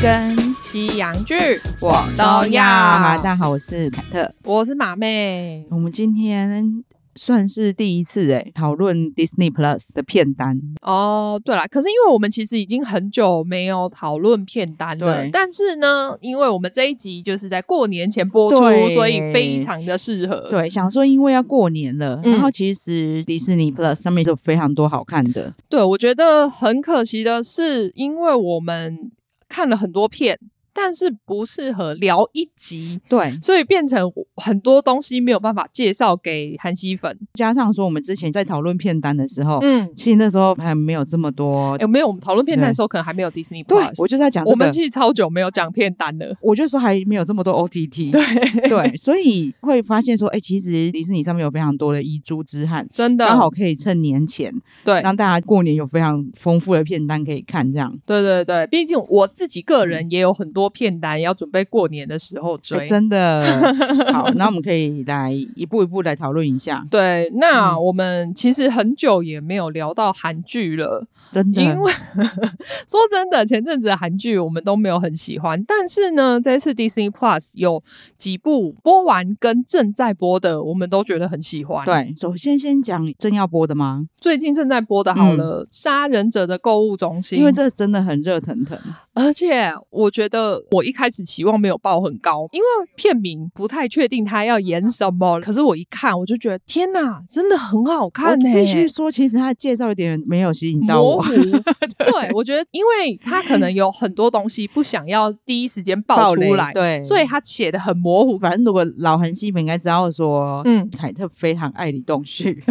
跟西洋剧我都要。大家好，我是凯特，我是马妹。我们今天算是第一次哎讨论 Disney Plus 的片单哦。对了，可是因为我们其实已经很久没有讨论片单了。对。但是呢，因为我们这一集就是在过年前播出，所以非常的适合。对，想说因为要过年了，嗯、然后其实 Disney Plus 上面就非常多好看的。对，我觉得很可惜的是，因为我们。看了很多片。但是不适合聊一集，对，所以变成很多东西没有办法介绍给韩熙粉。加上说，我们之前在讨论片单的时候，嗯，其实那时候还没有这么多，有、欸、没有？我们讨论片单的时候，可能还没有 Disney Plus。对，我就在讲、这个，我们其实超久没有讲片单了。我就说还没有这么多 OTT，对对，所以会发现说，哎、欸，其实迪士尼上面有非常多的遗珠之憾，真的刚好可以趁年前，对，让大家过年有非常丰富的片单可以看，这样。对对对，毕竟我自己个人也有很多片单要准。准备过年的时候追，欸、真的 好。那我们可以来一步一步来讨论一下。对，那我们其实很久也没有聊到韩剧了，真的。因为 说真的，前阵子韩剧我们都没有很喜欢，但是呢，这次 Disney Plus 有几部播完跟正在播的，我们都觉得很喜欢。对，首先先讲正要播的吗？最近正在播的，好了，嗯，《杀人者的购物中心》，因为这真的很热腾腾。而且我觉得我一开始期望没有抱很高，因为片名不太确定他要演什么。可是我一看，我就觉得天哪，真的很好看呢、欸！必须说，其实他的介绍有点没有吸引到我。模糊对，我觉得，因为他可能有很多东西不想要第一时间爆出来，对，所以他写的很模糊。反正如果老韩系粉应该知道说，嗯，凯特非常爱李栋旭，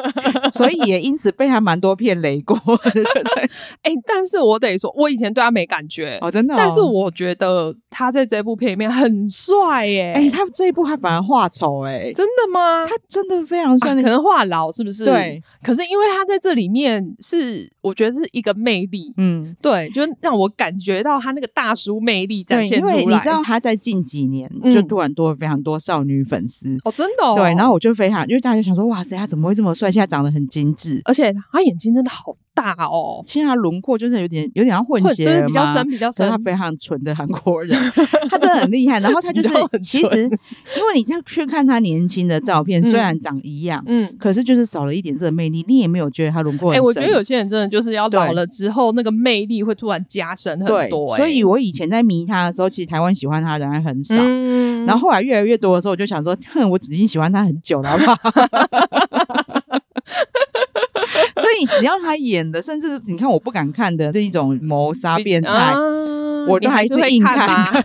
所以也因此被他蛮多片雷过？哎，但是我得说，我以前对他没感觉。哦，真的、哦，但是我觉得他在这部片里面很帅耶！哎、欸，他这一部还反而画丑哎，真的吗？他真的非常帅、啊，可能话痨是不是？对。可是因为他在这里面是，我觉得是一个魅力，嗯，对，就让我感觉到他那个大叔魅力展现出来。因为你知道他在近几年就突然多了非常多少女粉丝、嗯、哦，真的、哦。对，然后我就非常，因为大家就想说，哇塞，他怎么会这么帅？现在长得很精致，而且他眼睛真的好。大哦，其实他轮廓就是有点有点像混血，对，比较深，比较深。他非常纯的韩国人，他真的很厉害。然后他就 是其实，因为你这样去看他年轻的照片，虽然长一样，嗯，可是就是少了一点这个魅力。你也没有觉得他轮廓很深。哎，我觉得有些人真的就是要老了之后，那个魅力会突然加深很多。所以我以前在迷他的时候，其实台湾喜欢他的人还很少。然后后来越来越多的时候，我就想说，哼，我已经喜欢他很久了，好不好？所以只要他演的，甚至你看我不敢看的那一种谋杀变态，啊、我都还是硬看。看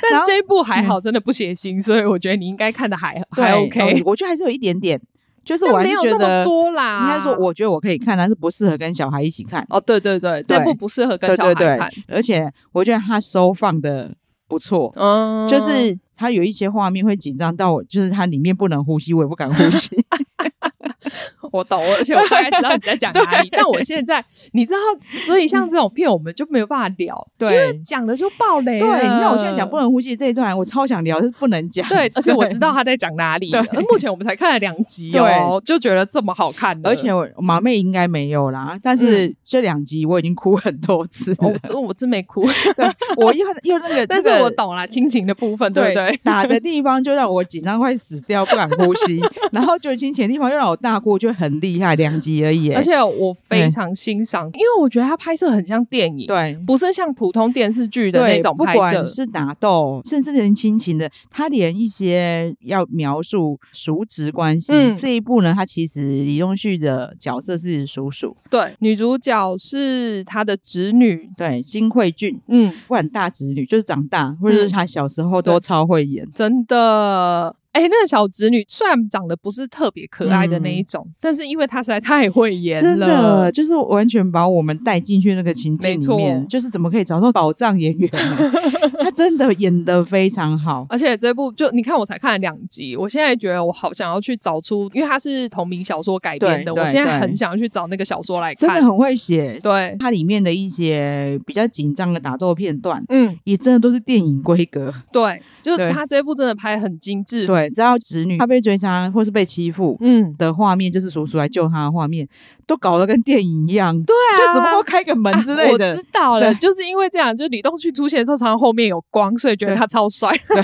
但这一部还好，真的不血腥，所以我觉得你应该看的还还 OK。我觉得还是有一点点，就是我还是觉得多啦。应该说，我觉得我可以看，但是不适合跟小孩一起看。哦，对对对，这部不适合跟小孩看。对对对，而且我觉得他收放的不错，嗯，就是他有一些画面会紧张到我，就是他里面不能呼吸，我也不敢呼吸。我懂，而且我大概知道你在讲哪里。但我现在，你知道，所以像这种片，我们就没有办法聊，对，因为讲的就爆雷。对，你看我现在讲不能呼吸这一段，我超想聊，是不能讲。对，而且我知道他在讲哪里。对，目前我们才看了两集哦，就觉得这么好看。而且我马妹应该没有啦，但是这两集我已经哭很多次。我我真没哭，对，我又又那个，但是我懂了亲情的部分，对不对？打的地方就让我紧张快死掉，不敢呼吸，然后就亲情的地方又让我大哭，就很。很厉害，两集而已。而且我非常欣赏，因为我觉得他拍摄很像电影，对，不是像普通电视剧的那种拍摄，不管是打斗，甚至连亲情的，他连一些要描述叔侄关系，嗯、这一部呢，他其实李东旭的角色是叔叔，对，女主角是他的侄女，对，金惠俊，嗯，不管大侄女，就是长大或者是他小时候都超会演，真的。哎、欸，那个小侄女虽然长得不是特别可爱的那一种，嗯、但是因为她实在太会演了，真的就是完全把我们带进去那个情境里面。就是怎么可以找到宝藏演员呢？她真的演得非常好，而且这部就你看，我才看了两集，我现在觉得我好想要去找出，因为它是同名小说改编的，我现在很想要去找那个小说来看，真的很会写。对，它里面的一些比较紧张的打斗片段，嗯，也真的都是电影规格。对，就是他这一部真的拍很精致。对。只要侄女她被追杀或是被欺负，嗯的画面，就是叔叔来救她的画面，都搞得跟电影一样。对啊，就只不过开个门之类的。啊、我知道了，就是因为这样，就李东旭出现的时候，常常后面有光，所以觉得他超帅。对，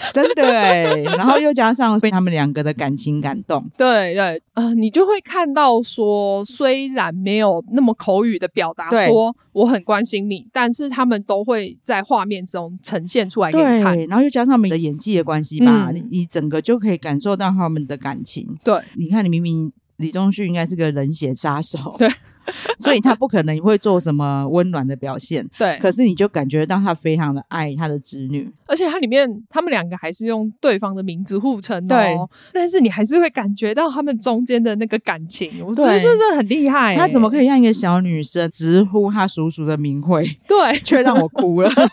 真的哎。然后又加上被他们两个的感情感动。对对，呃，你就会看到说，虽然没有那么口语的表达说我很关心你，但是他们都会在画面中呈现出来给你看。然后又加上他们的演技的关系吧，嗯、你你整个就可以感受到他们的感情。对，你看，你明明李东旭应该是个冷血杀手，对。所以他不可能会做什么温暖的表现，对。可是你就感觉到他非常的爱他的侄女，而且他里面他们两个还是用对方的名字互称哦，对。但是你还是会感觉到他们中间的那个感情，我觉得真的很厉害。他怎么可以让一个小女生直呼他叔叔的名讳？对，却让我哭了。说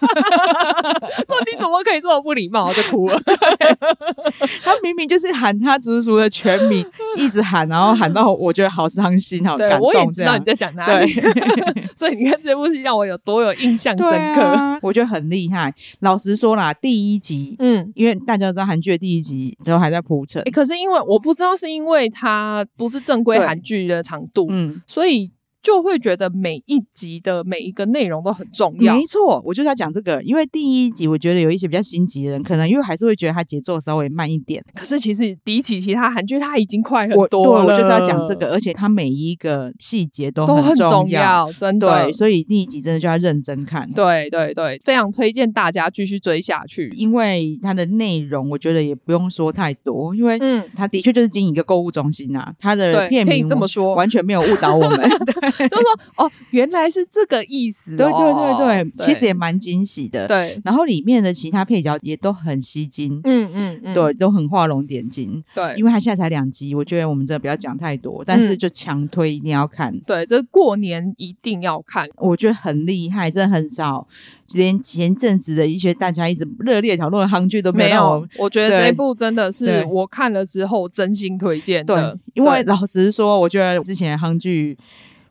你怎么可以这么不礼貌？我就哭了。他明明就是喊他叔叔的全名，一直喊，然后喊到我觉得好伤心，好感动这样。在讲哪里？对，所以你看这部戏让我有多有印象深刻，啊、我觉得很厉害。老实说啦，第一集，嗯，因为大家都知道韩剧的第一集都还在铺陈，欸，可是因为我不知道是因为它不是正规韩剧的长度，嗯，所以。就会觉得每一集的每一个内容都很重要。没错，我就是要讲这个，因为第一集我觉得有一些比较心急的人，可能因为还是会觉得它节奏稍微慢一点。可是其实比起其他韩剧，它已经快很多了。对，我就是要讲这个，而且它每一个细节都很重要，都很重要，真的。对，所以第一集真的就要认真看。对对对，非常推荐大家继续追下去，因为它的内容我觉得也不用说太多，因为嗯，它的确就是经营一个购物中心啊，它的片名可以这么说，完全没有误导我们。对，就是说哦。原来是这个意思。哦，对对对对，对其实也蛮惊喜的。对，然后里面的其他配角也都很吸睛，嗯嗯嗯，对，都很画龙点睛。对，因为他现在才两集，我觉得我们真的不要讲太多，但是就强推一定要看。嗯、对，这过年一定要看，我觉得很厉害，真的很少，连前阵子的一些大家一直热烈讨论的韩剧都没有，我觉得这一部真的是我看了之后真心推荐的。对，因为老实说，我觉得之前的韩剧。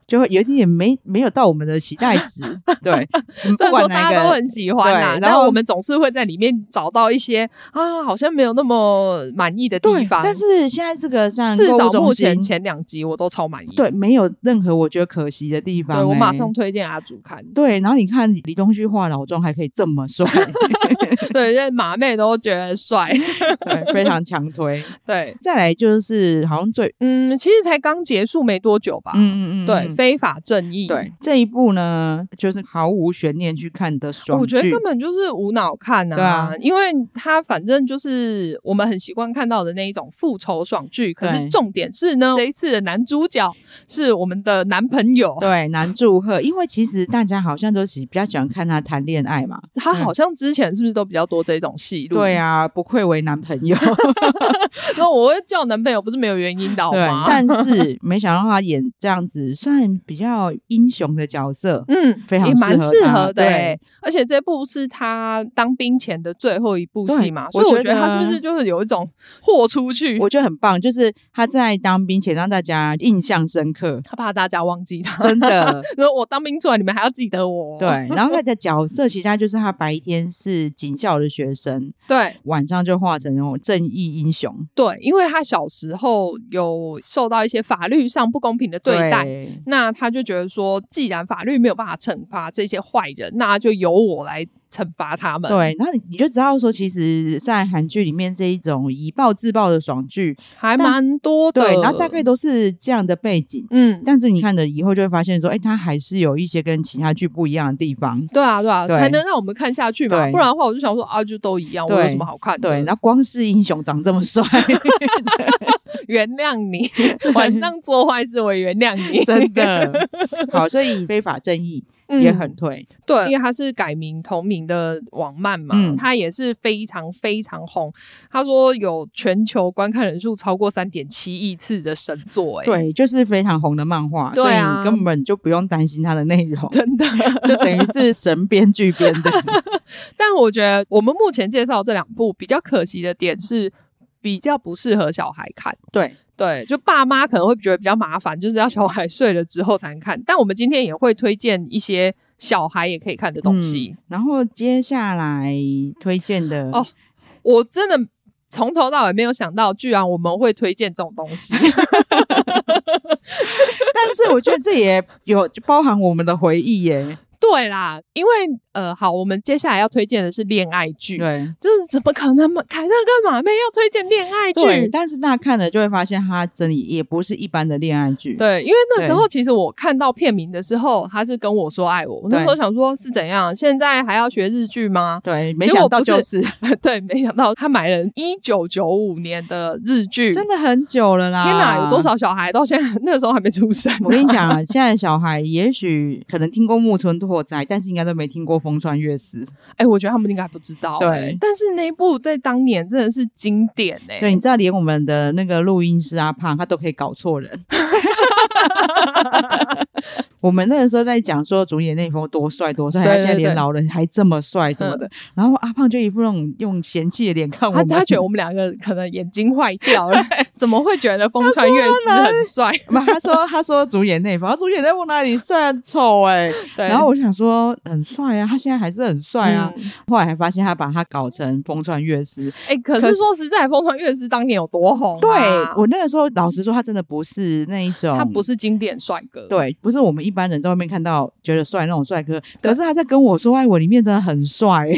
就会有一点没没有到我们的期待值，对，虽然说大家都很喜欢啦，然后我们总是会在里面找到一些啊，好像没有那么满意的地方。但是现在这个像至少目前前两集我都超满意，对，没有任何我觉得可惜的地方。对，我马上推荐阿祖看。对，然后你看李东旭化老妆还可以这么帅，对，因为马妹都觉得帅，对，非常强推。对，再来就是好像最嗯，其实才刚结束没多久吧，嗯嗯嗯，对。非法正义，对这一部呢，就是毫无悬念去看的爽剧。我觉得根本就是无脑看啊，对啊，因为他反正就是我们很习惯看到的那一种复仇爽剧。可是重点是呢，这一次的男主角是我们的男朋友，对，男祝贺。因为其实大家好像都喜比较喜欢看他谈恋爱嘛，他好像之前是不是都比较多这种戏路？对啊，不愧为男朋友。那我会叫男朋友不是没有原因的好吗？但是没想到他演这样子算。比较英雄的角色，嗯，非常适合，也蛮适合的。对，而且这部是他当兵前的最后一部戏嘛，所以我觉得他是不是就是有一种豁出去？我觉得很棒，就是他在当兵前让大家印象深刻，他怕大家忘记他，真的。说我当兵出来，你们还要记得我。对，然后他的角色其实他就是他白天是警校的学生，对，晚上就化成那种正义英雄。对，因为他小时候有受到一些法律上不公平的对待，那。那他就觉得说，既然法律没有办法惩罚这些坏人，那就由我来惩罚他们。对，然后你你就知道说，其实，在韩剧里面这一种以暴制暴的爽剧还蛮多的。对，然后大概都是这样的背景。嗯，但是你看了以后就会发现说，哎，它还是有一些跟其他剧不一样的地方。对啊，对啊，对才能让我们看下去嘛。不然的话，我就想说啊，就都一样，我有什么好看的？对，那光是英雄长这么帅 原谅你，晚上做坏事我也原谅你，真的。好，所以非法正义。也很推，嗯，对，因为他是改名同名的网漫嘛，嗯，他也是非常非常红。他说有全球观看人数超过三点七亿次的神作，欸，哎，对，就是非常红的漫画，对啊，所以你根本就不用担心它的内容，真的。就等于是神编剧编的。但我觉得我们目前介绍这两部比较可惜的点是，比较不适合小孩看，对。对，就爸妈可能会觉得比较麻烦，就是要小孩睡了之后才能看。但我们今天也会推荐一些小孩也可以看的东西。嗯、然后接下来推荐的哦，我真的从头到尾没有想到，居然我们会推荐这种东西。但是我觉得这也有包含我们的回忆耶。对啦，因为呃，好，我们接下来要推荐的是恋爱剧，对，就是怎么可能嘛？凯特跟马妹要推荐恋爱剧，但是大家看了就会发现，它真的也不是一般的恋爱剧，对，因为那时候其实我看到片名的时候，他是跟我说爱我，我那时候想说是怎样，现在还要学日剧吗？对，没想到就是，对，没想到他买了一九九五年的日剧，真的很久了啦！天哪，有多少小孩到现在 那时候还没出生？我跟你讲啊，现在小孩也许可能听过木村拓哉，但是应该都没听过风穿越时。哎、欸，我觉得他们应该还不知道、欸。对，但是那一部在当年真的是经典哎、欸。对，你知道连我们的那个录音师阿胖，他都可以搞错人。我们那个时候在讲说主演那封多帅多帅，他现在连老人还这么帅什么的，然后阿胖就一副那种用嫌弃的脸看我们，他觉得我们两个可能眼睛坏掉了，怎么会觉得风川月司很帅？不，他说他说主演那封，他主演那封哪里帅丑哎，然后我想说很帅啊，他现在还是很帅啊，后来还发现他把他搞成风川月司，哎，可是说实在，风川月司当年有多红？对，我那个时候老实说，他真的不是那一种，他不是经典帅哥，对，不是我们一。般人在外面看到觉得帅那种帅哥，可是他在跟我说爱我里面真的很帅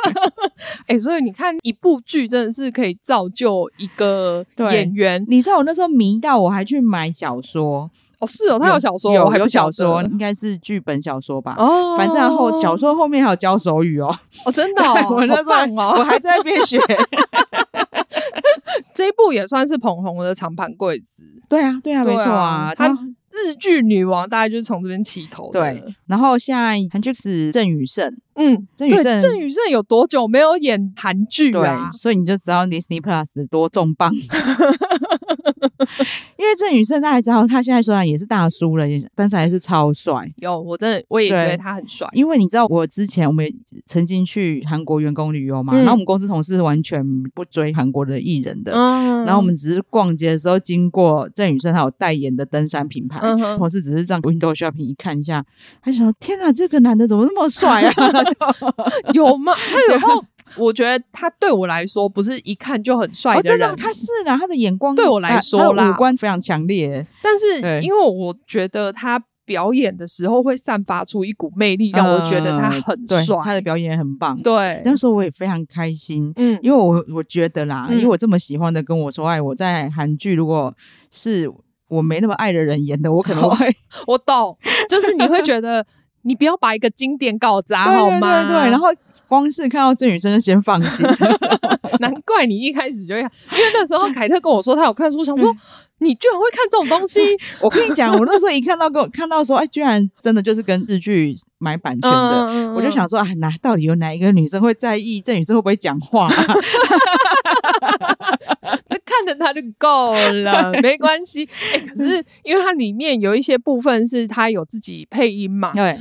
哎、所以你看一部剧真的是可以造就一个演员。你知道我那时候迷到我还去买小说哦，是哦，他有小说，有有小说，应该是剧本小说吧？哦，反正后小说后面还有教手语哦，哦，真的、哦，我那时候、哦、我还在那边学。这一部也算是捧红的长盘贵子，对啊，对啊，对啊没错啊，他。日剧女王大概就是从这边起头的。对，然后现在韩剧是郑宇盛，嗯，郑宇盛，郑宇盛有多久没有演韩剧啊？所以你就知道 Disney Plus 多重磅。因为郑宇盛大家知道，他现在虽然也是大叔了，但是还是超帅。有，我真的我也觉得他很帅。因为你知道，我之前我们曾经去韩国员工旅游嘛，嗯、然后我们公司同事完全不追韩国的艺人的，嗯、然后我们只是逛街的时候经过郑宇盛他有代言的登山品牌，嗯、同事只是这样 window shopping 一看一下，他想说：天哪，这个男的怎么那么帅啊？有吗？他有后。我觉得他对我来说不是一看就很帅的人，哦、真的，他是啦，他的眼光对我来说啦，五官非常强烈。但是因为我觉得他表演的时候会散发出一股魅力，让我觉得他很帅，他的表演很棒。对，那时候我也非常开心，嗯，因为我我觉得啦，因为我这么喜欢的跟我说爱，我在韩剧如果是我没那么爱的人演的，我可能会 我懂，就是你会觉得你不要把一个经典搞砸 好吗？对，对，对，然后。光是看到郑宇生就先放心，难怪你一开始就会看，因为那时候凯特跟我说他有看书，想说你居然会看这种东西。我跟你讲，我那时候一看到，跟我看到说，哎，居然真的就是跟日剧买版权的，嗯嗯嗯，我就想说，啊，哪到底有哪一个女生会在意郑宇生会不会讲话？那看着他就够了，没关系。哎，可是因为它里面有一些部分是他有自己配音嘛，对。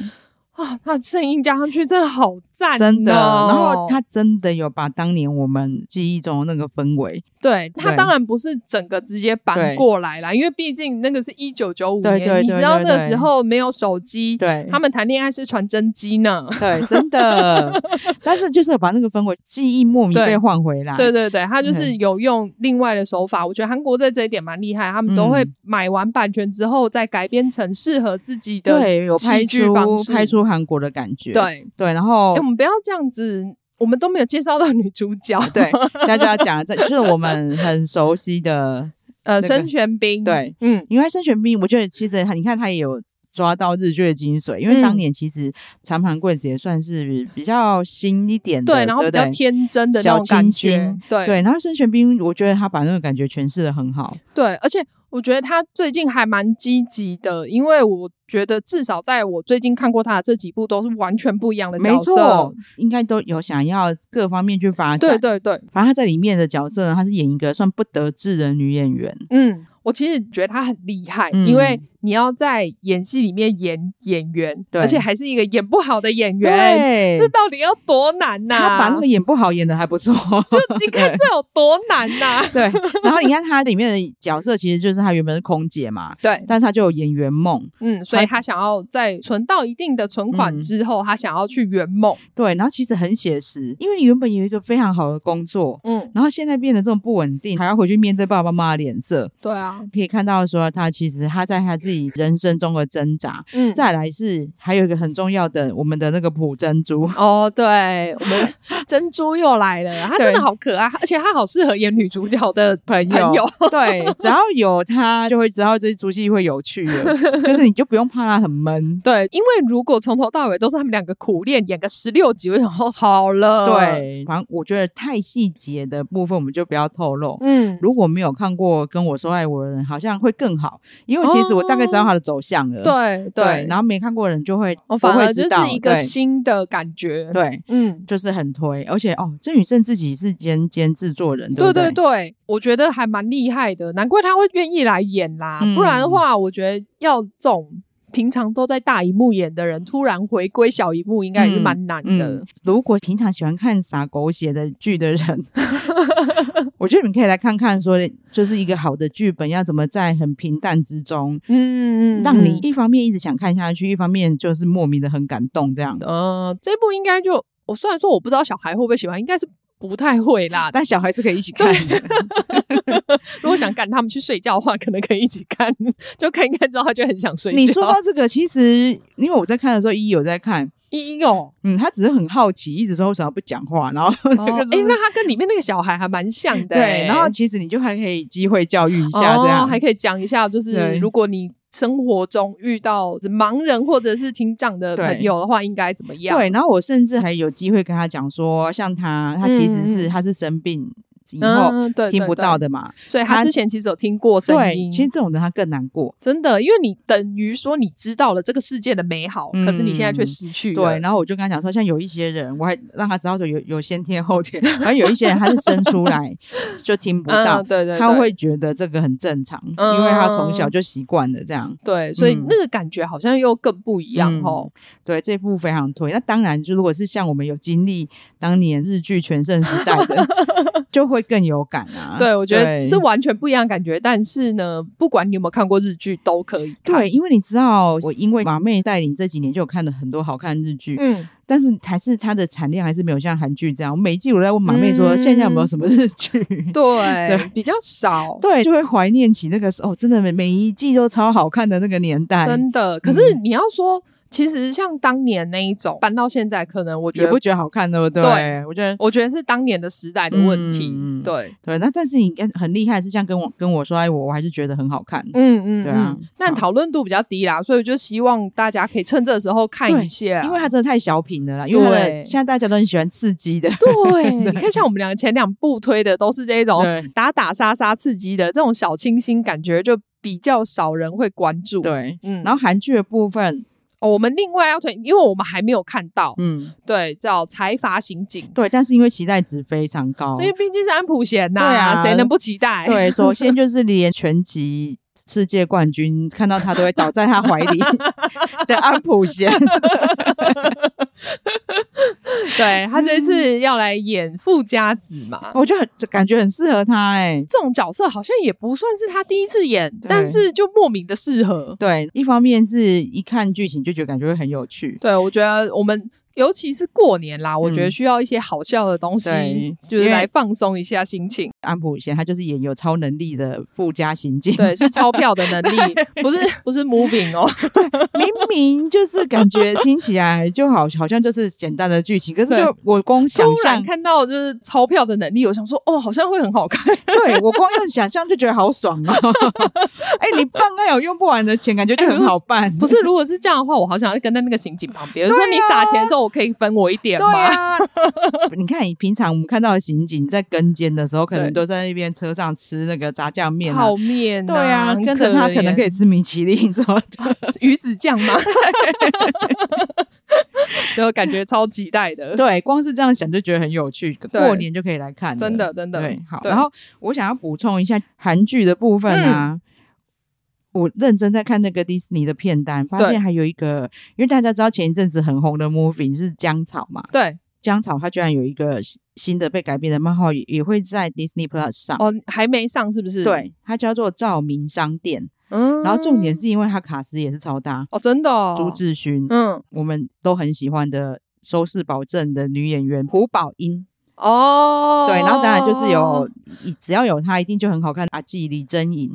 啊，那声音加上去真的好赞，哦，真的。然后他真的有把当年我们记忆中的那个氛围，对，他当然不是整个直接搬过来啦，因为毕竟那个是一九九五年，你知道那时候没有手机，对，他们谈恋爱是传真机呢，对，真的。但是就是把那个氛围记忆莫名被换回来，对对对，他就是有用另外的手法，我觉得韩国在这一点蛮厉害，他们都会买完版权之后再改编成适合自己的对，有拍出拍出。韩国的感觉，对。对，然后、们们不要这样子，我们都没有介绍到女主角。对，现在就要讲，这 就是我们很熟悉的呃，申玄彬。对，嗯，因为申玄彬，我觉得其实你看他也有。抓到日剧的精髓，因为当年其实长盘贵子也算是比较新一点的，对，然后比较天真的那种感觉，对对。然后申玄彬，我觉得他把那个感觉诠释的很好，对，而且我觉得他最近还蛮积极的，因为我觉得至少在我最近看过他的这几部都是完全不一样的角色，应该都有想要各方面去发展，对对对。反正他在里面的角色呢，他是演一个算不得志的女演员，嗯，我其实觉得他很厉害，嗯、因为。你要在演戏里面演演员，对，而且还是一个演不好的演员，对，这到底要多难呐、啊？他把那个演不好演的还不错，就你看这有多难呐、啊？对，然后你看他里面的角色，其实就是他原本是空姐嘛，对，但是他就有演员梦，嗯，所以他想要在存到一定的存款之后，嗯、他想要去圆梦，对，然后其实很写实，因为你原本有一个非常好的工作，嗯，然后现在变得这么不稳定，还要回去面对爸爸妈妈的脸色，对啊，可以看到说他其实他在他自己人生中。的挣扎，嗯，再来是还有一个很重要的，我们的那个普珍珠。哦，对，我们 珍珠又来了，她真的好可爱，而且她好适合演女主角的朋友，对，只要有她就会知道这出戏会有趣的，就是你就不用怕她很闷，对，因为如果从头到尾都是他们两个苦练演个十六集，我想说好了，对，反正我觉得太细节的部分我们就不要透露，嗯，如果没有看过跟我说爱我的人，好像会更好，因为其实我大概知道他的走向。了。对，对，然后没看过的人就会，我反而就是一个新的感觉，对，对嗯，就是很推，而且哦，郑宇盛自己是兼兼制作人，对，对对对，我觉得还蛮厉害的，难怪他会愿意来演啦，嗯、不然的话，我觉得要这种。平常都在大荧幕演的人，突然回归小荧幕，应该也是蛮难的、嗯嗯。如果平常喜欢看撒狗血的剧的人，我觉得你们可以来看看，说就是一个好的剧本要怎么在很平淡之中，嗯，让你一方面一直想看下去，一方面就是莫名的很感动这样的。呃，这部应该就我虽然说我不知道小孩会不会喜欢，应该是。不太会啦，但小孩是可以一起看的。如果想赶他们去睡觉的话，可能可以一起看，就看一看之后，他就很想睡觉。你说到这个，其实因为我在看的时候，依依有在看，依依哦，嗯，他只是很好奇，一直说为什么不讲话，然后哎、哦欸，那他跟里面那个小孩还蛮像的、欸，对。然后其实你就还可以机会教育一下，这样、哦、还可以讲一下，就是如果你。生活中遇到盲人或者是听障的朋友的话，应该怎么样？对，然后我甚至还有机会跟他讲说，像他，他其实是、嗯、他是生病。以后听不到的嘛，嗯、对对对，所以他之前其实有听过声音。其实这种人他更难过，真的，因为你等于说你知道了这个世界的美好，嗯、可是你现在却失去了。对，然后我就跟他讲说，像有一些人，我还让他知道说有有先天后天，然后有一些人他是生出来 就听不到，嗯、对，对对，他会觉得这个很正常，嗯、因为他从小就习惯了这样。对，所以那个感觉好像又更不一样哦。嗯、对，这部非常推。那当然，就如果是像我们有经历当年日剧全盛时代的，就会更有感啊。对，我觉得是完全不一样的感觉。但是呢，不管你有没有看过日剧，都可以看。对，因为你知道，我因为马妹带领这几年就有看了很多好看的日剧，嗯，但是还是它的产量还是没有像韩剧这样。我每一季我在问马妹说，现在有没有什么日剧？对，对，比较少。对，就会怀念起那个时候，真的每每一季都超好看的那个年代。真的，可是你要说。其实像当年那一种搬到现在，可能我觉得也不觉得好看，对不对？对，我觉得我觉得是当年的时代的问题。嗯、对对，那但是你很厉害，是像跟我跟我说哎我，我还是觉得很好看。嗯嗯，对啊。但讨论度比较低啦，所以我就希望大家可以趁这个时候看一下，因为它真的太小品了啦。因为现在大家都很喜欢刺激的。对，对 你看像我们两个前两部推的都是这种打打杀杀刺激的这种小清新，感觉就比较少人会关注。对，嗯。然后韩剧的部分。哦，我们另外要推，因为我们还没有看到，嗯，对，叫《财阀刑警》，对，但是因为期待值非常高，因为毕竟是安普贤呐，对啊，谁能不期待？对，首先就是连拳击世界冠军看到他都会倒在他怀里 的安普贤。对，他这一次要来演富家子嘛，我觉得很感觉很适合他哎、欸，这种角色好像也不算是他第一次演，但是就莫名的适合。对，一方面是一看剧情就觉得感觉会很有趣。对，我觉得我们尤其是过年啦，嗯、我觉得需要一些好笑的东西，就是来放松一下心情。安普贤，他就是演有超能力的富家刑警，对，是钞票的能力，不是不是 moving 哦，对，明明就是感觉听起来就好，好像就是简单的剧情，可是就我光想象看到就是钞票的能力，我想说哦，好像会很好看，对我光用想象就觉得好爽啊！哎、欸，你办案有用不完的钱，感觉就很好办。不是，如果是这样的话，我好想要跟在那个刑警旁边，比如说你撒钱的时候，我可以分我一点吗？对啊，你看，你平常我们看到的刑警在跟监的时候，可能都在那边车上吃那个炸酱面、泡面、啊，对啊，跟着他可能可以吃米其林什么的鱼子酱吗？对，我感觉超期待的。对，光是这样想就觉得很有趣，过年就可以来看，真的，真的。对，好。然后我想要补充一下韩剧的部分啊。嗯我认真在看那个迪士尼的片单，发现还有一个，因为大家知道前一阵子很红的 movie 是姜草嘛，对，姜草它居然有一个新的被改编的漫画，也会在 Disney Plus 上哦，还没上是不是？对，它叫做《照明商店》，嗯，然后重点是因为它卡司也是超大哦，真的，哦，朱智勋，嗯，我们都很喜欢的收视保证的女演员朴宝英。哦，对，然后当然就是有，只要有他，一定就很好看。阿季、李真颖，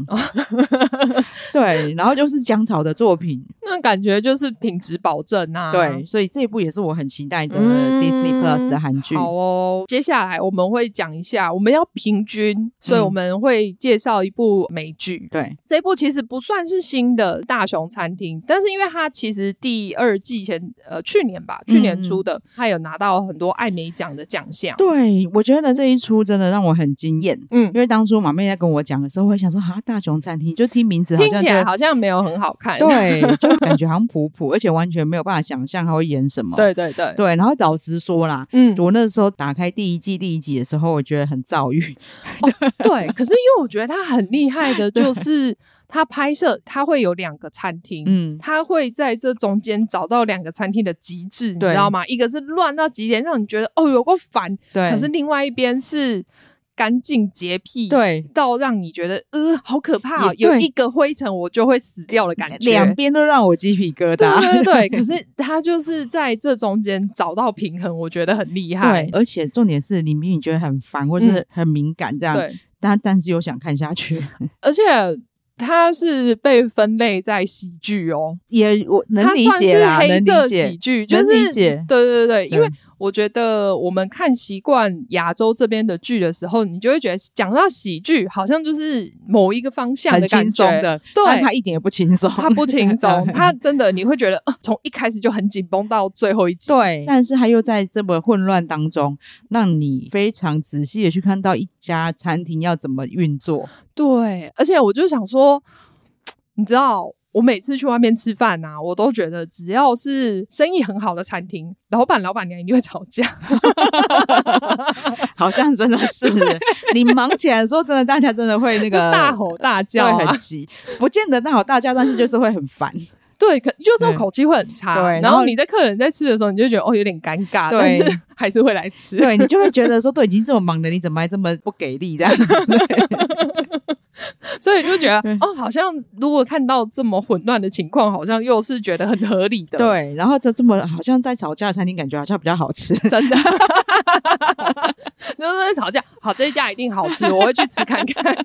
对，然后就是姜潮的作品，那感觉就是品质保证啊。对，所以这一部也是我很期待的 Disney Plus 的韩剧。好哦，接下来我们会讲一下，我们要平均，所以我们会介绍一部美剧。对，这一部其实不算是新的《大熊餐厅》，但是因为它其实第二季前，呃，去年吧，去年出的，它有拿到很多艾美奖的奖项。对，我觉得这一出真的让我很惊艳。嗯，因为当初马妹在跟我讲的时候，我会想说啊，大熊餐厅就听名字好像听起来好像没有很好看，对，就 感觉好像普普，而且完全没有办法想象他会演什么。对对对对，然后老实说啦，嗯，我那时候打开第一季第一集的时候，我觉得很躁郁。哦，对，可是因为我觉得他很厉害的，就是。他拍摄，他会有两个餐厅，嗯，他会在这中间找到两个餐厅的极致，你知道吗？一个是乱到极点，让你觉得哦有够烦，对，可是另外一边是干净洁癖，对，到让你觉得呃好可怕，哦，有一个灰尘我就会死掉的感觉，两边都让我鸡皮疙瘩，对对对。可是他就是在这中间找到平衡，我觉得很厉害，对，而且重点是你明明觉得很烦或者是很敏感这样，对，但但是又想看下去，而且。它是被分类在喜剧哦，也我能理解啦，它算是黑色喜剧，就是能理解，对对对，因为我觉得我们看习惯亚洲这边的剧的时候，你就会觉得讲到喜剧，好像就是某一个方向的感觉，的，对，但它一点也不轻松，它不轻松，它真的你会觉得啊，从一开始就很紧绷到最后一集，对，但是它又在这么混乱当中，让你非常仔细的去看到一家餐厅要怎么运作。对，而且我就想说，你知道，我每次去外面吃饭啊，我都觉得只要是生意很好的餐厅，老板老板娘一定会吵架，好像真的是。你忙起来的时候，真的大家真的会那个大吼大叫，啊，会很急，不见得大吼大叫，但是就是会很烦。对，可就这种口气会很差。对，然后你在客人在吃的时候，你就觉得哦有点尴尬，对但是还是会来吃。对，你就会觉得说都已经这么忙了，你怎么还这么不给力这样子？所以就觉得哦，好像如果看到这么混乱的情况，好像又是觉得很合理的。对，然后这这么好像在吵架的餐厅，感觉好像比较好吃，真的。就是在吵架，好，这一家一定好吃，我会去吃看看。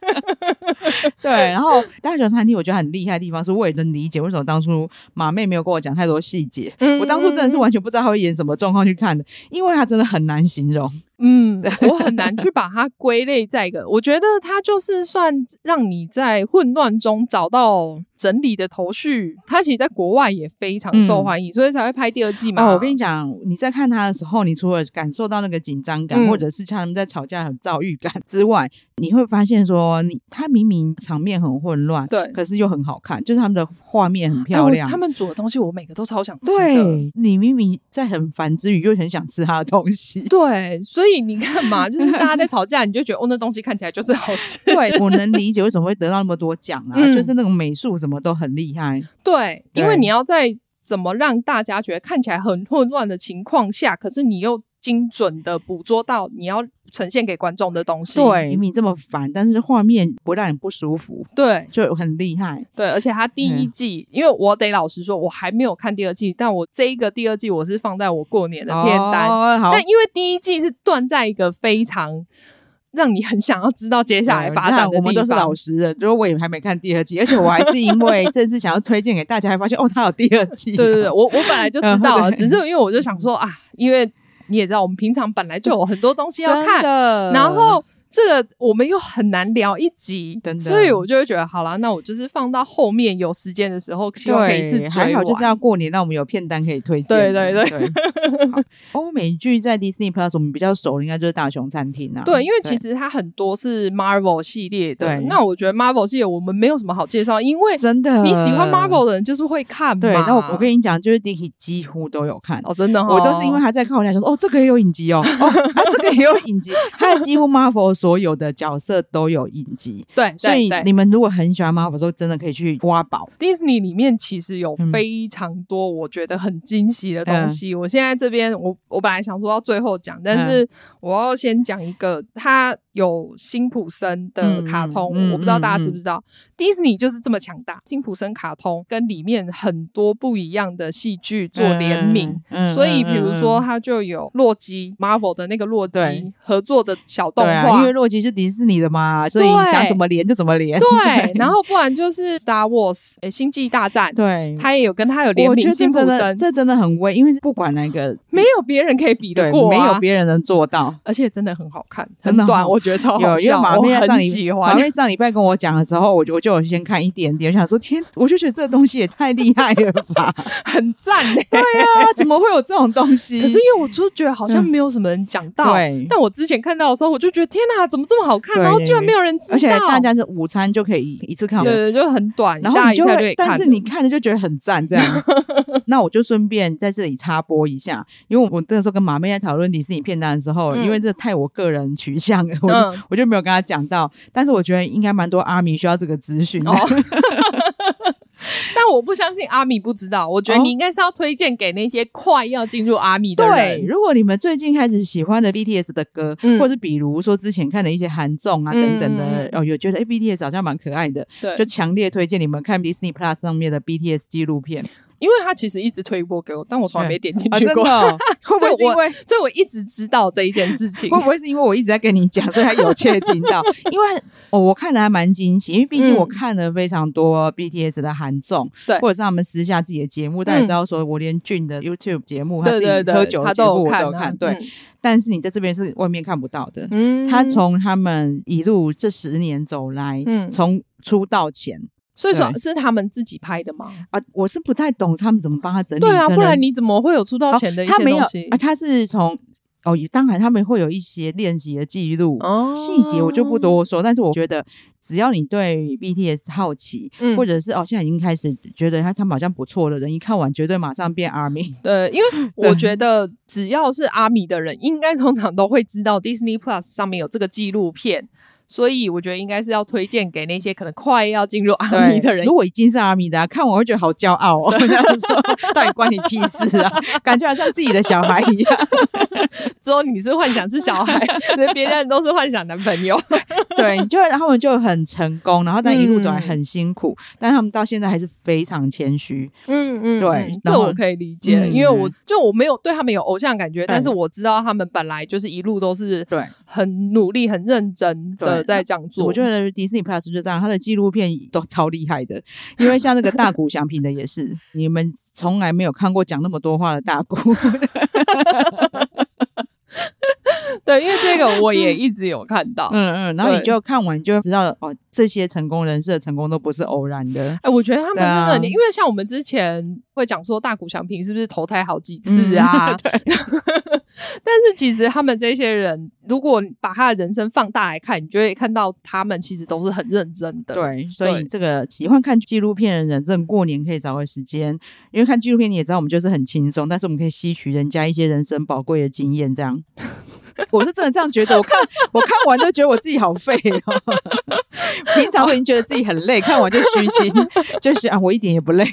对，然后大熊餐厅我觉得很厉害的地方，是我也能理解为什么当初马妹没有跟我讲太多细节。嗯，我当初真的是完全不知道他会演什么状况去看的，因为他真的很难形容。嗯，我很难去把它归类在一个，我觉得它就是算让你在混乱中找到整理的头绪。它其实在国外也非常受欢迎，嗯、所以才会拍第二季嘛。哦，我跟你讲，你在看它的时候，你除了感受到那个紧张感，嗯、或者是像他们在吵架很躁郁感之外，你会发现说，你他明明场面很混乱，对，可是又很好看，就是他们的画面很漂亮。他们煮的东西，我每个都超想吃。对，你明明在很烦之余，又很想吃他的东西。对，所以。所以你看嘛，就是大家在吵架，你就觉得哦，那东西看起来就是好吃。对，我能理解为什么会得到那么多奖啊，嗯、就是那种美术什么都很厉害。对，对因为你要在怎么让大家觉得看起来很混乱的情况下，可是你又精准的捕捉到你要。呈现给观众的东西，对，明明这么烦，但是画面不让人不舒服，对，就很厉害，对，而且他第一季，嗯、因为我得老实说，我还没有看第二季，但我这一个第二季我是放在我过年的片单，哦、好，但因为第一季是断在一个非常。让你很想要知道接下来发展的。我们都是老实人，就是我也还没看第二季，而且我还是因为这次想要推荐给大家，还发现哦，他有第二季。对对对，我我本来就知道了，只是因为我就想说啊，因为你也知道，我们平常本来就有很多东西要看，然后。这个我们又很难聊一集，所以我就会觉得好了，那我就是放到后面有时间的时候，希望可以一次。还好就是要过年，那我们有片单可以推荐。对对对，对欧美剧在 Disney Plus 我们比较熟，应该就是《大熊餐厅》啊。对，因为其实它很多是 Marvel 系列的。对，那我觉得 Marvel 系列我们没有什么好介绍，因为真的你喜欢 Marvel 的人就是会看嘛。对，那我我跟你讲，就是 Dicky 几乎都有看哦，真的，我都是因为他在看，我才说哦，这个也有影集哦，哦，他这个也有影集，他几乎 Marvel 所有的角色。都有影集，对，所以你们如果很喜欢 Marvel，都真的可以去挖宝。Disney 里面其实有非常多我觉得很惊喜的东西。嗯、我现在这边，我我本来想说到最后讲，但是我要先讲一个，它有辛普森的卡通，嗯、我不知道大家知不知道。Disney、嗯、就是这么强大，辛普森卡通跟里面很多不一样的戏剧做联名，嗯、所以比如说它就有洛基 Marvel 的那个洛基合作的小动画、啊，因为洛基是迪士尼。的嘛，所以想怎么连就怎么连。对，然后不然就是 Star Wars，哎，星际大战，对，他也有跟他有联名。辛普森，这真的很威，因为不管那个，没有别人可以比得过，没有别人能做到，而且真的很好看，很短，我觉得超好笑。马妹上礼拜跟我讲的时候，我就我就有先看一点点，我想说天，我就觉得这个东西也太厉害了吧，很赞嘞。对呀，怎么会有这种东西？可是因为我就觉得好像没有什么人讲到，但我之前看到的时候，我就觉得天哪，怎么这么好看？然后居然没有人知道，而且大家是午餐就可以一次看完，对对，就很短，然后你就会，但是你看了就觉得很赞，这样。那我就顺便在这里插播一下，因为我那时候跟马妹在讨论迪士尼片段的时候，因为这太我个人取向，我就我就没有跟他讲到，但是我觉得应该蛮多阿米需要这个资讯的。但我不相信阿米不知道，我觉得你应该是要推荐给那些快要进入阿米的人。对，如果你们最近开始喜欢的 BTS 的歌，嗯、或者是比如说之前看的一些韩综啊等等的，嗯、哦，有觉得哎 BTS 好像蛮可爱的，对就强烈推荐你们看 Disney Plus 上面的 BTS 纪录片。因为他其实一直推播给我，但我从来没点进去过。啊、会不会是因为？所以我一直知道这一件事 情。会不会是因为我一直在跟你讲，所以他有确听到？因为哦，我看的还蛮惊喜，因为毕竟我看了非常多 BTS 的韩综，对、嗯，或者是他们私下自己的节目。大家知道，说我连俊的 YouTube 节目，他自己喝酒的节目我都有看。对，嗯、但是你在这边是外面看不到的。嗯，他从他们一路这十年走来，嗯，从出道前。所以说是他们自己拍的吗？啊，我是不太懂他们怎么帮他整理。对啊，不然你怎么会有出道前的一些东西？啊，他是从哦，当然他们会有一些练习的记录，哦，细节我就不多说。但是我觉得，只要你对 BTS 好奇，嗯，或者是哦，现在已经开始觉得他他们好像不错的人，一看完绝对马上变 ARMY。对，因为 我觉得只要是 ARMY 的人，应该通常都会知道 Disney Plus 上面有这个纪录片。所以我觉得应该是要推荐给那些可能快要进入阿米的人。如果已经是阿米的，看我会觉得好骄傲哦。这样说到底关你屁事啊？感觉好像自己的小孩一样。之后你是幻想是小孩，别人都是幻想男朋友。对，就他们就很成功，然后但一路走来很辛苦，嗯、但他们到现在还是非常谦虚。嗯嗯，对，这我可以理解，嗯、因为我就我没有对他们有偶像感觉，嗯、但是我知道他们本来就是一路都是对很努力、很认真的。在这样做，我觉得迪士尼 Plus 就这样，他的纪录片都超厉害的。因为像那个大鼓响品的也是，你们从来没有看过讲那么多话的大谷。对，因为这个我也一直有看到，嗯嗯，然后你就看完就知道哦，这些成功人士的成功都不是偶然的。哎、欸，我觉得他们真的，啊、因为像我们之前会讲说大谷翔平是不是投胎好几次啊？嗯、对。但是其实他们这些人，如果把他的人生放大来看，你就会看到他们其实都是很认真的。对，所以这个喜欢看纪录片的人，这过年可以找个时间，因为看纪录片你也知道，我们就是很轻松，但是我们可以吸取人家一些人生宝贵的经验。这样，我是真的这样觉得。我看我看完都觉得我自己好废哦。平常我已经觉得自己很累，看完就虚心，就是啊，我一点也不累。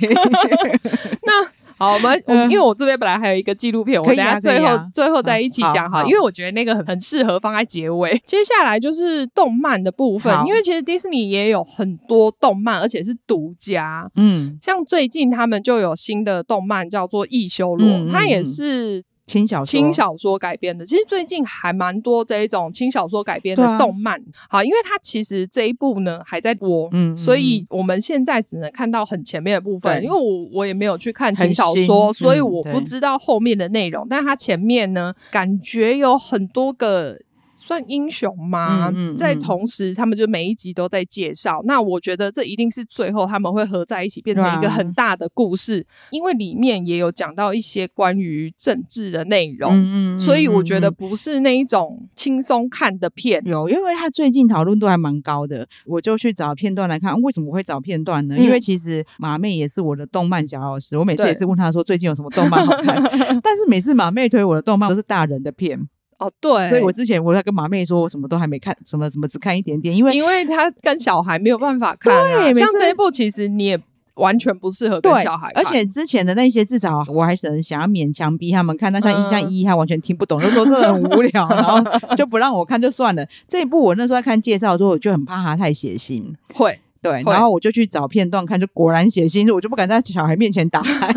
那。好，我们我因为我这边本来还有一个纪录片，我等下最后最后再一起讲哈，因为我觉得那个很很适合放在结尾。接下来就是动漫的部分，因为其实迪士尼也有很多动漫，而且是独家。嗯，像最近他们就有新的动漫叫做《异修罗》，它也是轻小说，轻小说改编的。其实最近还蛮多这一种轻小说改编的动漫。啊、好，因为它其实这一部呢还在播，嗯，所以我们现在只能看到很前面的部分。因为我我也没有去看轻小说，所以我不知道后面的内容。嗯、但它前面呢，感觉有很多个。算英雄吗？嗯嗯嗯、在同时，他们就每一集都在介绍。那我觉得这一定是最后他们会合在一起，变成一个很大的故事。啊、因为里面也有讲到一些关于政治的内容，所以我觉得不是那一种轻松看的片。有，因为他最近讨论度还蛮高的，我就去找片段来看。为什么会找片段呢？嗯、因为其实马妹也是我的动漫小老师，我每次也是问他说最近有什么动漫好看，但是每次马妹推我的动漫都是大人的片。哦，对，所以我之前我在跟马妹说，我什么都还没看，什么什么只看一点点，因为因为他跟小孩没有办法看啊。对，像这一部其实你也完全不适合跟小孩看，而且之前的那些至少我还是想要勉强逼他们看，那像一加一他完全听不懂，就说这很无聊，然后 就不让我看就算了。这一部我那时候在看介绍的时候，我就很怕他太血腥，会。对，然后我就去找片段看，就果然血腥，我就不敢在小孩面前打开，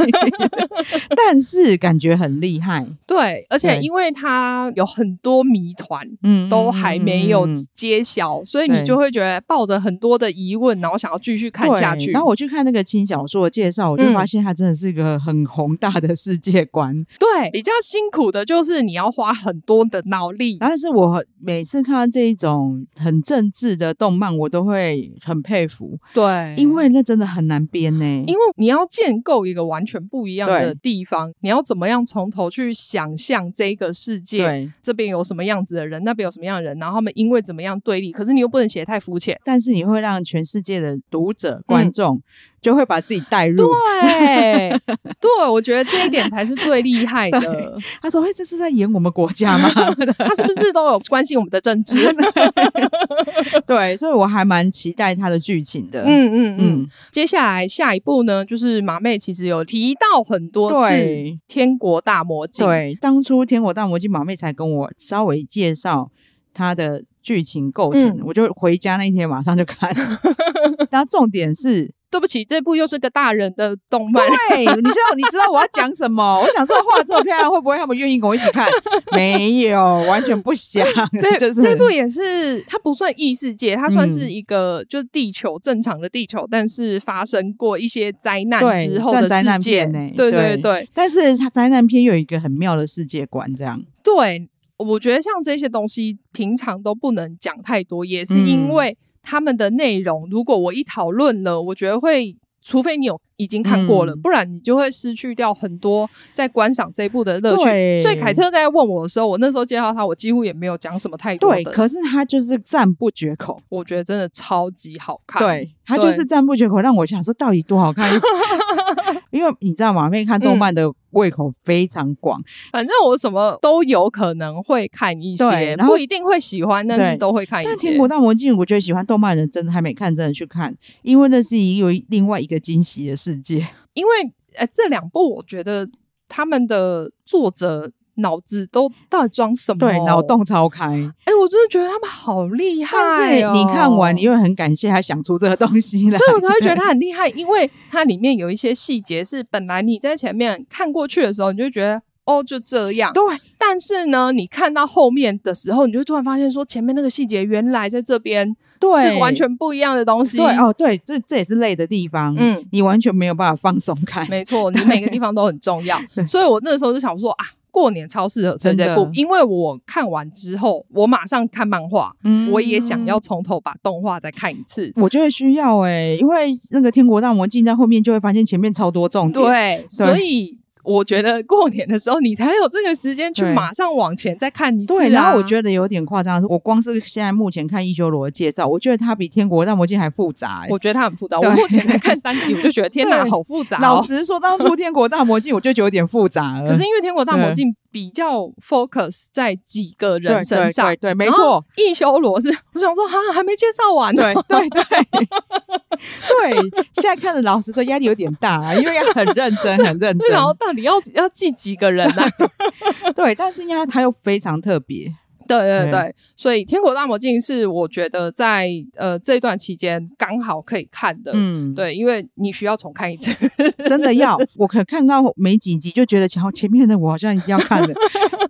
但是感觉很厉害。对，而且因为它有很多谜团，嗯，都还没有揭晓，所以你就会觉得抱着很多的疑问，然后想要继续看下去。然后我去看那个轻小说的介绍，我就发现它真的是一个很宏大的世界观。对，比较辛苦的就是你要花很多的脑力。但是我每次看到这一种很政治的动漫，我都会很佩服。对，因为那真的很难编呢。因为你要建构一个完全不一样的地方，你要怎么样从头去想象这个世界？对，这边有什么样子的人，那边有什么样的人，然后他们因为怎么样对立？可是你又不能写得太肤浅，但是你会让全世界的读者、观众。嗯就会把自己带入，对，对，我觉得这一点才是最厉害的。他说：“哎，这是在演我们国家吗？他是不是都有关心我们的政治？” 对，所以我还蛮期待他的剧情的。嗯嗯嗯。嗯接下来下一步呢，就是马妹其实有提到很多次《天国大魔境》。对，当初《天国大魔境》马妹才跟我稍微介绍他的剧情构成，嗯、我就回家那一天马上就看。但重点是。对不起，这部又是个大人的动漫。对，你知道你知道我要讲什么？我想说画这么漂亮，会不会他们愿意跟我一起看？没有，完全不想。这就是这部也是，它不算异世界，它算是一个、嗯、就是地球正常的地球，但是发生过一些灾难之后的世界。对，对对但是它灾难片又有一个很妙的世界观，这样。对，我觉得像这些东西平常都不能讲太多，也是因为、嗯。他们的内容，如果我一讨论了，我觉得会，除非你有已经看过了，嗯、不然你就会失去掉很多在观赏这一部的乐趣。所以凯特在问我的时候，我那时候介绍他，我几乎也没有讲什么太多的。对，可是他就是赞不绝口，我觉得真的超级好看。对，他就是赞不绝口，让我想说到底多好看。因为你知道马妹看动漫的胃口非常广，嗯，反正我什么都有可能会看一些，然后不一定会喜欢，但是都会看一些。但《天国大魔镜》，我觉得喜欢动漫的人真的还没看，真的去看，因为那是一个另外一个惊喜的世界。因为呃，这两部我觉得他们的作者。脑子都到底装什么？对，脑洞超开。哎、欸，我真的觉得他们好厉害、哦。但是你看完，你又很感谢他想出这个东西来，所以我才会觉得他很厉害。因为它里面有一些细节是本来你在前面看过去的时候，你就觉得哦，就这样。对。但是呢，你看到后面的时候，你就突然发现说，前面那个细节原来在这边对是完全不一样的东西。对哦，对，这这也是累的地方。嗯，你完全没有办法放松开。没错，你每个地方都很重要。所以我那个时候就想说啊。过年超适合追这部，因为我看完之后，我马上看漫画，嗯、我也想要从头把动画再看一次。我觉得需要哎、欸，因为那个《天国大魔镜》在后面就会发现前面超多重点，对，对所以。我觉得过年的时候，你才有这个时间去马上往前再看一次。对，然后我觉得有点夸张，我光是现在目前看一修罗的介绍，我觉得它比《天国大魔镜》还复杂。我觉得它很复杂。我目前在看三集，我就觉得天哪，好复杂。老实说，当初《天国大魔镜》我就觉得有点复杂了。可是因为《天国大魔境》比较 focus 在几个人身上，对，没错。一修罗是，我想说，哈，还没介绍完。对对对。对，现在看的老师说压力有点大啊，因为要很认真，很认真。然后到底要要记几个人呢？对，但是因为他又非常特别。对对对，所以《天国大魔镜》是我觉得在呃这段期间刚好可以看的。嗯，对，因为你需要重看一次，真的要。我可看到没几集就觉得前前面的我好像一定要看的，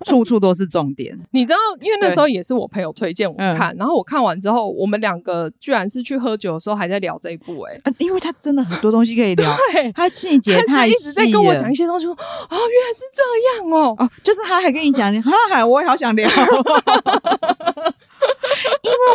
处处都是重点。你知道，因为那时候也是我朋友推荐我看，然后我看完之后，我们两个居然是去喝酒的时候还在聊这一部，哎，因为他真的很多东西可以聊，对，他细节太细，一直在跟我讲一些东西，哦，原来是这样哦，哦，就是他还跟你讲，哈哈，我也好想聊。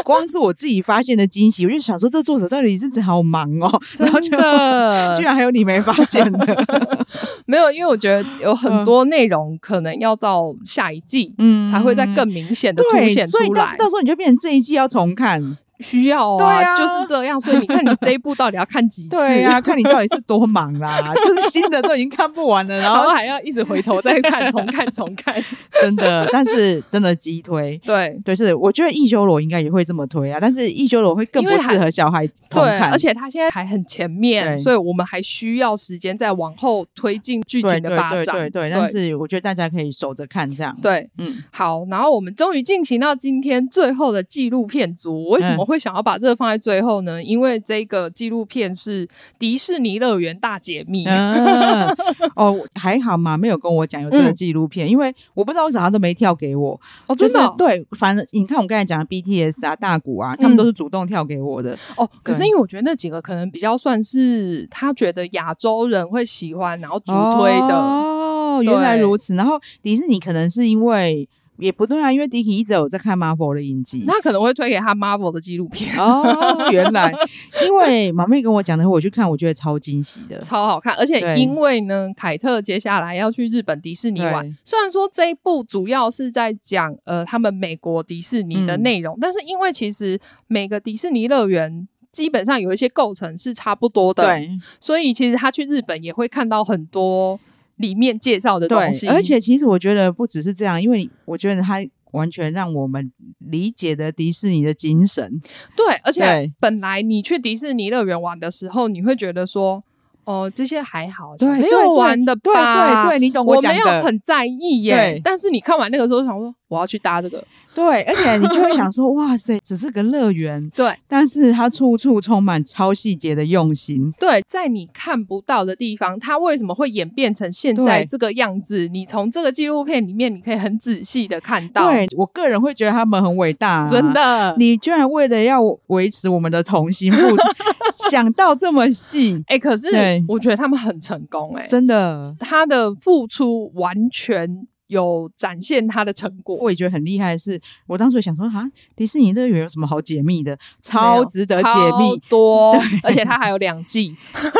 光是我自己发现的惊喜，我就想说，这作者到底是好忙哦，真的，居然还有你没发现的，没有，因为我觉得有很多内容可能要到下一季，嗯，才会再更明显的凸显出来，所以到到时候你就变成这一季要重看。需要啊，啊，就是这样。所以你 看，你这一部到底要看几次？对啊，看你到底是多忙啦。就是新的都已经看不完了，然后还要一直回头再看，重看重看。真的，但是真的激推。对对，是我觉得异修罗应该也会这么推啊，但是异修罗会更不适合小孩对，而且他现在还很前面，所以我们还需要时间再往后推进剧情的发展。对对对，但是我觉得大家可以守着看这样。对，嗯，好。然后我们终于进行到今天最后的纪录片组，为什么会想要把这个放在最后呢？因为这个纪录片是迪士尼乐园大解密。嗯、哦，还好嘛，没有跟我讲有这个纪录片，嗯、因为我不知道为啥他都没跳给我。哦，真的、哦就是、对，反正你看我刚才讲的 BTS 啊、大鼓啊，他们都是主动跳给我的。嗯、哦，可是因为我觉得那几个可能比较算是他觉得亚洲人会喜欢，然后主推的。哦，原来如此。然后迪士尼可能是因为。也不对啊，因为 Dicky 一直有在看 Marvel 的影集，那可能会推给他 Marvel 的纪录片。哦。原来，因为毛妹跟我讲的，我去看，我觉得超惊喜的，超好看。而且因为呢，凯特接下来要去日本迪士尼玩，虽然说这一部主要是在讲呃他们美国迪士尼的内容，嗯，但是因为其实每个迪士尼乐园基本上有一些构成是差不多的，对，所以其实他去日本也会看到很多。里面介绍的东西，而且其实我觉得不只是这样，因为我觉得它完全让我们理解的迪士尼的精神。对，而且本来你去迪士尼乐园玩的时候，你会觉得说，哦、呃，这些还好，没有玩的吧？对对，对，对，你懂我讲的，我没有很在意耶。但是你看完那个时候，想说我要去搭这个。对，而且你就会想 说，哇塞，只是个乐园，对，但是它处处充满超细节的用心。对，在你看不到的地方，它为什么会演变成现在这个样子？你从这个纪录片里面，你可以很仔细的看到。对，我个人会觉得他们很伟大，真的。你居然为了要维持我们的童心，不 想到这么细。哎、欸，可是我觉得他们很成功、欸，哎，真的，他的付出完全。有展现他的成果，我也觉得很厉害的是。我当时想说，啊，迪士尼乐园有什么好解密的？超值得解密，多，而且它还有两季，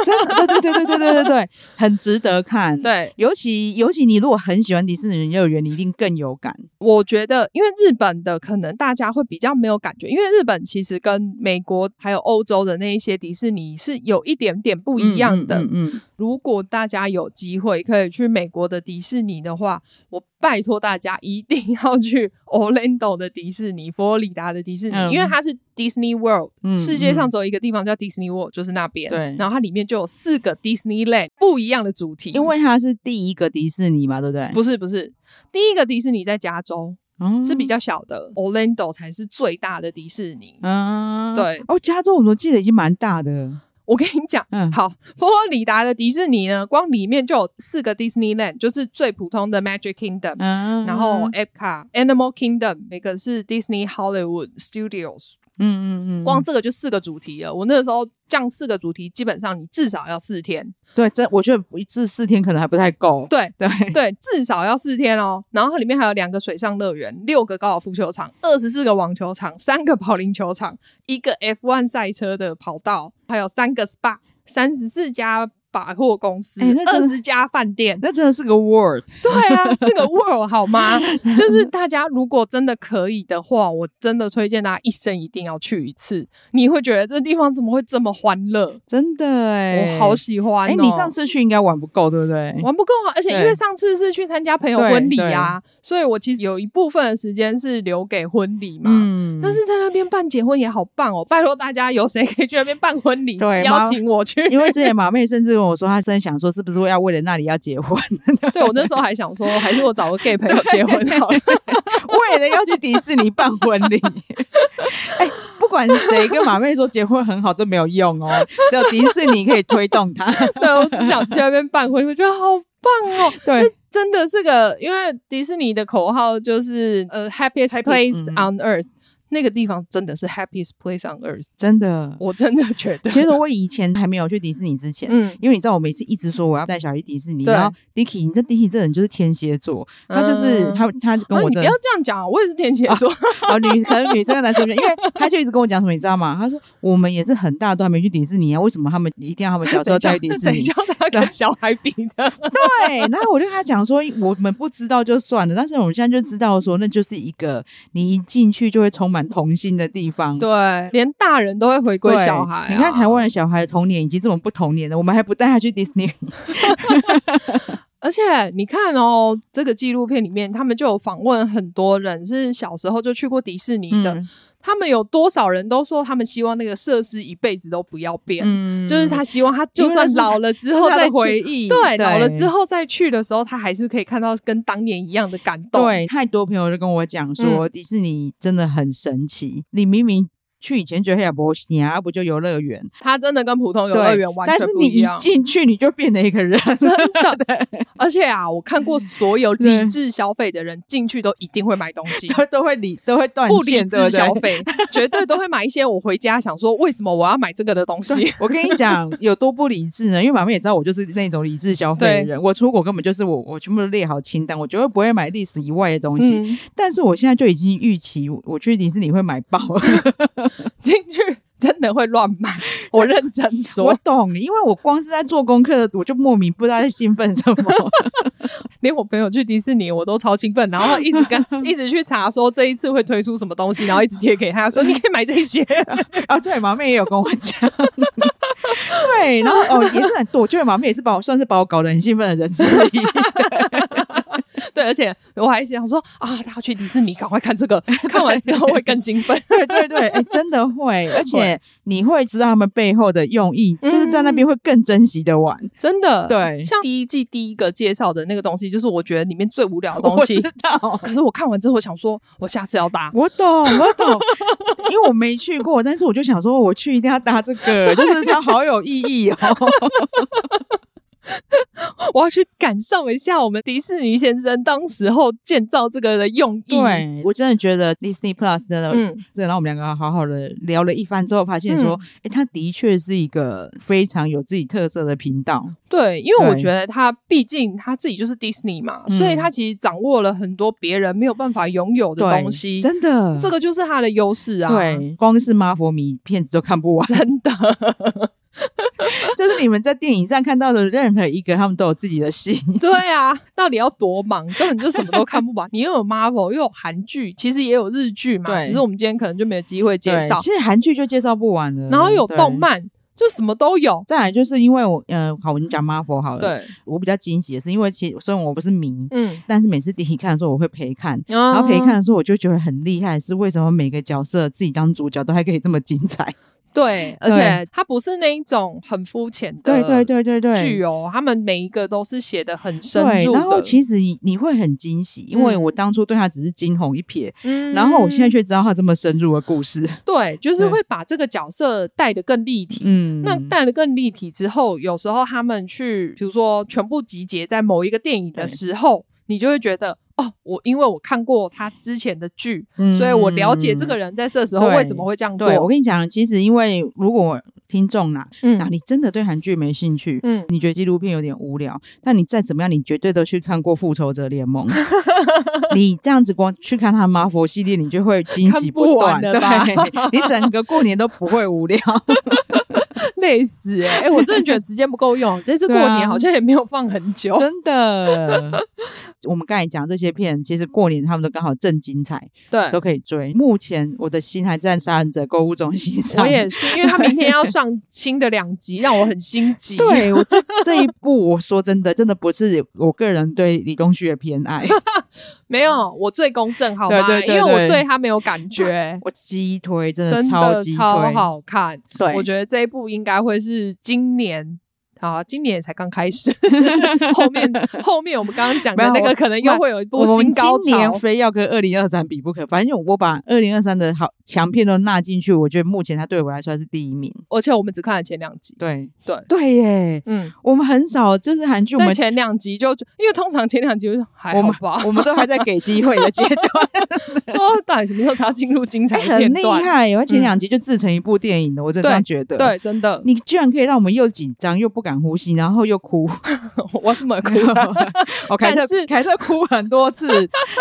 真的，对对对对对对对对，很值得看。对，尤其尤其你如果很喜欢迪士尼乐园，你一定更有感。我觉得，因为日本的可能大家会比较没有感觉，因为日本其实跟美国还有欧洲的那一些迪士尼是有一点点不一样的。嗯，嗯，嗯。如果大家有机会可以去美国的迪士尼的话，我拜托大家一定要去 Orlando 的迪士尼，佛罗里达的迪士尼，嗯、因为它是 Disney World，、嗯、世界上只有一个地方叫 Disney World，就是那边。对，然后它里面就有四个 Disneyland 不一样的主题，因为它是第一个迪士尼嘛，对不对？不是，不是，第一个迪士尼在加州，嗯、是比较小的，Orlando 才是最大的迪士尼。嗯，对。哦，加州我记得已经蛮大的。我跟你讲，嗯，好，佛罗里达的迪士尼呢，光里面就有四个 Disneyland，就是最普通的 Magic Kingdom，嗯，然后 Epcot Animal Kingdom，每个是 Disney Hollywood Studios。嗯嗯嗯，光这个就四个主题了。我那个时候这样四个主题，基本上你至少要四天。对，这我觉得一至四天可能还不太够。对对对，至少要四天哦。然后里面还有两个水上乐园，六个高尔夫球场，二十四个网球场，三个保龄球场，一个 F1 赛车的跑道，还有三个 SPA，三十四家。百货公司，二十家饭店，那真的是个 world。对啊，是个 world 好吗？就是大家如果真的可以的话，我真的推荐大家一生一定要去一次。你会觉得这地方怎么会这么欢乐？真的哎、欸，我好喜欢、喔。哎、欸，你上次去应该玩不够，对不对？玩不够啊！而且因为上次是去参加朋友婚礼啊，所以我其实有一部分的时间是留给婚礼嘛。嗯，但是在那边办结婚也好棒哦、喔！拜托大家，有谁可以去那边办婚礼？对，邀请我去。因为之前马妹甚至。我说他真想说，是不是要为了那里要结婚？对，我那时候还想说，还是我找个 gay 朋友结婚好了。为了要去迪士尼办婚礼。哎、欸，不管谁跟马妹说结婚很好都没有用哦，只有迪士尼可以推动他。对，我只想去那边办婚礼，我觉得好棒哦。对，真的是个，因为迪士尼的口号就是呃，happiest place on earth。那个地方真的是 happiest place on earth，真的，我真的觉得。其实我以前还没有去迪士尼之前，嗯，因为你知道我每次一直说我要带小孩去迪士尼，然后 Dicky，你这 Dicky 这人就是天蝎座，他就是他他跟我，你不要这样讲，我也是天蝎座。哦，女可能女生跟男生因为他就一直跟我讲什么，你知道吗？他说我们也是很大都还没去迪士尼啊，为什么他们一定要他们小时候带去迪士尼？谁叫他跟小孩比的？对，然后我就跟他讲说，我们不知道就算了，但是我们现在就知道说，那就是一个你一进去就会充满童心的地方。对，连大人都会回归小孩、啊。你看台湾的小孩的童年已经这么不童年了，我们还不带他去迪士尼。而且你看哦，这个纪录片里面，他们就有访问很多人是小时候就去过迪士尼的。嗯、他们有多少人都说，他们希望那个设施一辈子都不要变。嗯，就是他希望他就算老了之后再回忆，对，对，老了之后再去的时候，他还是可以看到跟当年一样的感动。对，太多朋友就跟我讲说，迪士尼真的很神奇。你明明。去以前觉得也不行啊，不就游乐园？它真的跟普通游乐园完全不一样。但是你一进去，你就变了一个人，真的。对，而且啊，我看过所有理智消费的人进去都一定会买东西，都 都会理都会断。不理智消费，绝对都会买一些。我回家想说，为什么我要买这个的东西？我跟你讲，有多不理智呢？因为妈妈也知道我就是那种理智消费的人。我出国根本就是我，我全部都列好清单，我绝对不会买历史以外的东西。嗯、但是我现在就已经预期，我去迪士尼会买爆 进去。真的会乱买，我认真说，我懂你，因为我光是在做功课，我就莫名不知道在兴奋什么。连我朋友去迪士尼，我都超兴奋，然后一直跟一直去查说这一次会推出什么东西，然后一直贴给他说你可以买这些啊。对，毛妹也有跟我讲，对，然后哦也是很多，我觉得马妹也是把我算是把我搞得很兴奋的人之一。对，而且我还想说啊，他要去迪士尼，赶快看这个，看完之后会更兴奋。对对对，哎、欸，真的 会，而且你会知道他们背后的用意，嗯、就是在那边会更珍惜的玩。真的，对，像第一季第一个介绍的那个东西，就是我觉得里面最无聊的 东西。我知道，可是我看完之后，我想说，我下次要搭。我懂，我懂，因为我没去过，但是我就想说，我去一定要搭这个，就是它好有意义哦。我要去感受一下我们迪士尼先生当时候建造这个的用意。对，我真的觉得 Disney Plus 真的，嗯，这然后我们两个好好的聊了一番之后，发现说，哎、嗯，它的确是一个非常有自己特色的频道。对，因为我觉得他毕竟他自己就是 Disney 嘛，所以他其实掌握了很多别人没有办法拥有的东西。真的，这个就是他的优势啊。对，光是 Marvel 迷片子都看不完，真的。就是你们在电影上看到的任何一个，他们都有自己的戏。对啊，到底要多忙，根本就什么都看不完。你又有 Marvel，又有韩剧，其实也有日剧嘛。对，只是我们今天可能就没有机会介绍。其实韩剧就介绍不完了，然后有动漫，就什么都有。再来就是因为我，呃，好，我们讲 Marvel 好了。对，我比较惊喜的是，因为其实虽然我不是迷，嗯，但是每次第一看的时候，我会陪看，然后陪看的时候，我就觉得很厉害，是为什么每个角色自己当主角都还可以这么精彩。对，而且它不是那一种很肤浅的，对对对对对，剧哦，他们每一个都是写的很深入的。然后其实你你会很惊喜，因为我当初对他只是惊鸿一瞥，嗯，然后我现在却知道他这么深入的故事。对，就 是会把这个角色带的更立体。嗯，那带得更立体之后，有时候他们去，比如说全部集结在某一个电影的时候，你就会觉得。哦，我因为我看过他之前的剧，嗯、所以我了解这个人在这时候为什么会这样做。对，我跟你讲，其实因为如果听众啦，嗯，那你真的对韩剧没兴趣，嗯，你觉得纪录片有点无聊，但你再怎么样，你绝对都去看过《复仇者联盟》。你这样子光去看他 Marvel 系列，你就会惊喜不断，对，你整个过年都不会无聊。累死哎、欸！哎、欸，我真的觉得时间不够用，这次过年好像也没有放很久。真的，我们刚才讲这些片，其实过年他们都刚好正精彩，对，都可以追。目前我的心还在《杀人者购物中心》上，我也是，因为他明天要上新的两集，让我很心急。对，我这这一部，我说真的，真的不是我个人对李东旭的偏爱，没有，我最公正好吗？对因为我对他没有感觉，我激推，真的超级推，超好看。对，我觉得这一部。应该还会是今年好，今年才刚开始，后面后面我们刚刚讲的那个可能又会有一波新高潮。今年非要跟二零二三比不可，反正我把二零二三的好强片都纳进去，我觉得目前它对我来说是第一名。而且我们只看了前两集，对对对耶，嗯，我们很少就是韩剧，我们前两集就因为通常前两集还好吧，我们都还在给机会的阶段，说到底什么时候才要进入精彩片段？很厉害，我前两集就制成一部电影的，我真的这样觉得。对，真的，你居然可以让我们又紧张又不敢呼吸，然后又哭，我怎么哭，我 凯特是凯特哭很多次，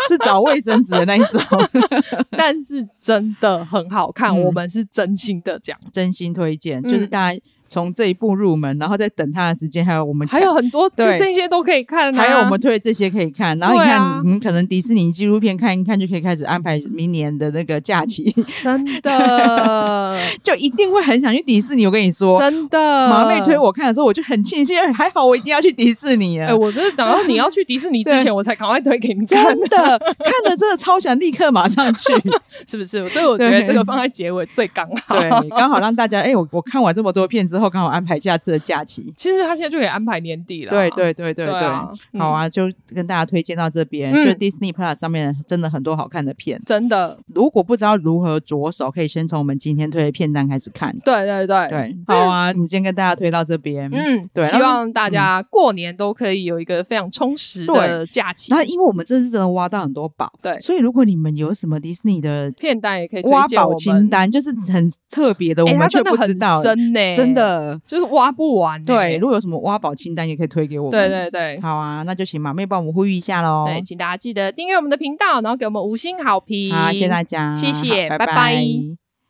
是找卫生纸的那一种，但是真的很好看，我们是真心的讲，真心推荐，就是大家。从这一步入门，然后再等他的时间，还有我们还有很多对这些都可以看，还有我们推的这些可以看。然后你看，你可能迪士尼纪录片看一看就可以开始安排明年的那个假期。真的，就一定会很想去迪士尼。我跟你说，真的。马妹推我看的时候，我就很庆幸，还好我一定要去迪士尼啊！哎，我就是等到你要去迪士尼之前，我才赶快推给你看。真的，看了真的超想立刻马上去，是不是？所以我觉得这个放在结尾最刚好，对，刚好让大家哎，我我看完这么多片之后，刚好安排下次的假期。其实他现在就可以安排年底了。对对对对对，好啊，就跟大家推荐到这边。就 Disney Plus 上面真的很多好看的片，真的。如果不知道如何着手，可以先从我们今天推的片单开始看。对对对对，好啊，我们今天跟大家推到这边。嗯，对，希望大家过年都可以有一个非常充实的假期。那因为我们这次真的挖到很多宝，对，所以如果你们有什么 Disney 的片单，也可以挖宝清单，就是很特别的，我们却不知道。深呢，真的就是挖不完。对，如果有什么挖宝清单，也可以推给我们。对对对，好啊，那就请马妹帮我们呼吁一下喽。对，请大家记得订阅我们的频道，然后给我们五星好评。好，谢谢大家，谢谢，拜拜。